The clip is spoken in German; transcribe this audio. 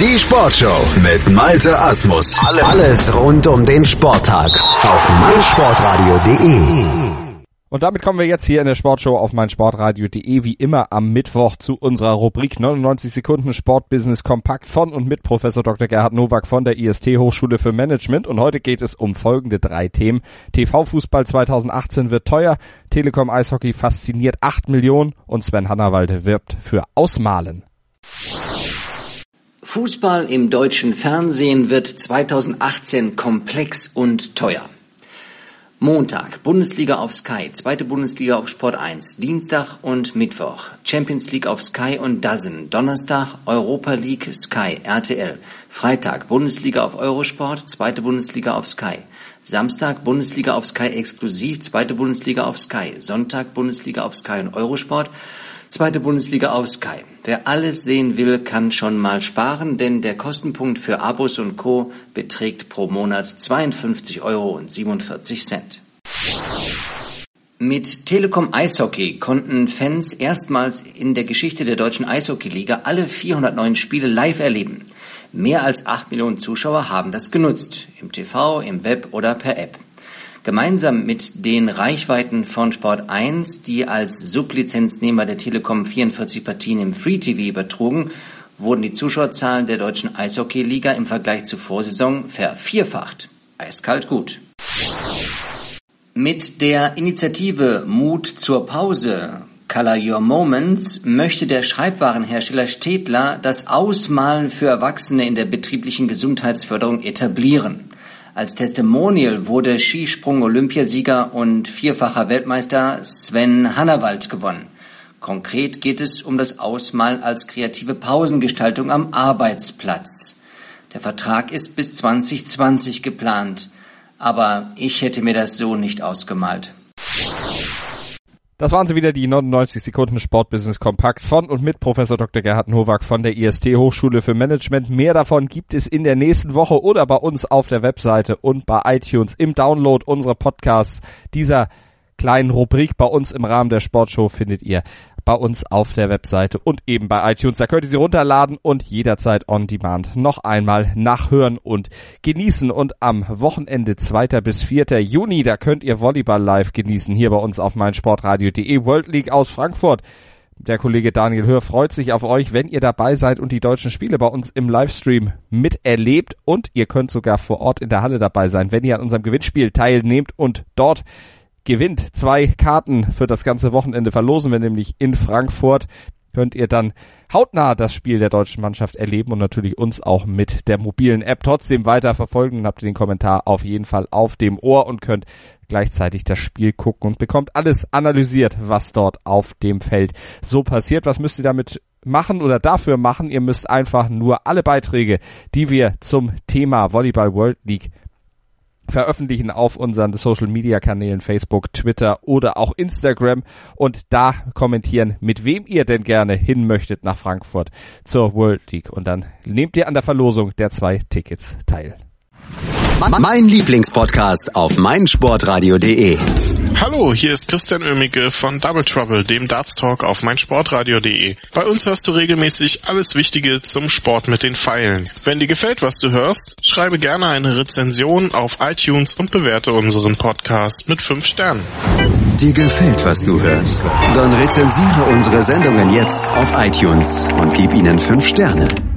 Die Sportshow mit Malte Asmus. Alles rund um den Sporttag auf meinsportradio.de. Und damit kommen wir jetzt hier in der Sportshow auf meinsportradio.de wie immer am Mittwoch zu unserer Rubrik 99 Sekunden Sportbusiness kompakt von und mit Professor Dr. Gerhard Nowak von der IST Hochschule für Management. Und heute geht es um folgende drei Themen. TV-Fußball 2018 wird teuer, Telekom Eishockey fasziniert 8 Millionen und Sven Hannawald wirbt für Ausmalen. Fußball im deutschen Fernsehen wird 2018 komplex und teuer. Montag Bundesliga auf Sky, zweite Bundesliga auf Sport 1, Dienstag und Mittwoch Champions League auf Sky und Dazen, Donnerstag Europa League Sky, RTL, Freitag Bundesliga auf Eurosport, zweite Bundesliga auf Sky, Samstag Bundesliga auf Sky exklusiv, zweite Bundesliga auf Sky, Sonntag Bundesliga auf Sky und Eurosport, zweite Bundesliga auf Sky. Wer alles sehen will, kann schon mal sparen, denn der Kostenpunkt für Abos und Co. beträgt pro Monat 52,47 Euro. Mit Telekom Eishockey konnten Fans erstmals in der Geschichte der deutschen Eishockeyliga alle 409 Spiele live erleben. Mehr als 8 Millionen Zuschauer haben das genutzt, im TV, im Web oder per App. Gemeinsam mit den Reichweiten von Sport 1, die als Sublizenznehmer der Telekom 44 Partien im Free TV übertrugen, wurden die Zuschauerzahlen der deutschen Eishockeyliga im Vergleich zur Vorsaison vervierfacht. Eiskalt gut. Mit der Initiative Mut zur Pause Color Your Moments möchte der Schreibwarenhersteller Städtler das Ausmalen für Erwachsene in der betrieblichen Gesundheitsförderung etablieren. Als Testimonial wurde Skisprung-Olympiasieger und vierfacher Weltmeister Sven Hannawald gewonnen. Konkret geht es um das Ausmalen als kreative Pausengestaltung am Arbeitsplatz. Der Vertrag ist bis 2020 geplant, aber ich hätte mir das so nicht ausgemalt. Das waren sie wieder, die 99 Sekunden Sportbusiness Kompakt von und mit Professor Dr. Gerhard Nowak von der IST Hochschule für Management. Mehr davon gibt es in der nächsten Woche oder bei uns auf der Webseite und bei iTunes im Download unserer Podcasts. Dieser kleinen Rubrik bei uns im Rahmen der Sportshow findet ihr bei uns auf der Webseite und eben bei iTunes. Da könnt ihr sie runterladen und jederzeit on demand noch einmal nachhören und genießen. Und am Wochenende 2. bis 4. Juni, da könnt ihr Volleyball live genießen hier bei uns auf meinsportradio.de World League aus Frankfurt. Der Kollege Daniel Hör freut sich auf euch, wenn ihr dabei seid und die deutschen Spiele bei uns im Livestream miterlebt und ihr könnt sogar vor Ort in der Halle dabei sein, wenn ihr an unserem Gewinnspiel teilnehmt und dort gewinnt. Zwei Karten für das ganze Wochenende verlosen wir nämlich in Frankfurt. Könnt ihr dann hautnah das Spiel der deutschen Mannschaft erleben und natürlich uns auch mit der mobilen App trotzdem weiter verfolgen. Dann habt ihr den Kommentar auf jeden Fall auf dem Ohr und könnt gleichzeitig das Spiel gucken und bekommt alles analysiert, was dort auf dem Feld so passiert. Was müsst ihr damit machen oder dafür machen? Ihr müsst einfach nur alle Beiträge, die wir zum Thema Volleyball World League veröffentlichen auf unseren Social Media Kanälen Facebook, Twitter oder auch Instagram und da kommentieren, mit wem ihr denn gerne hin möchtet nach Frankfurt zur World League und dann nehmt ihr an der Verlosung der zwei Tickets teil. Mein Lieblingspodcast auf meinsportradio.de. Hallo, hier ist Christian Oemicke von Double Trouble, dem Darts Talk auf meinsportradio.de. Bei uns hörst du regelmäßig alles Wichtige zum Sport mit den Pfeilen. Wenn dir gefällt, was du hörst, schreibe gerne eine Rezension auf iTunes und bewerte unseren Podcast mit 5 Sternen. Dir gefällt, was du hörst? Dann rezensiere unsere Sendungen jetzt auf iTunes und gib ihnen 5 Sterne.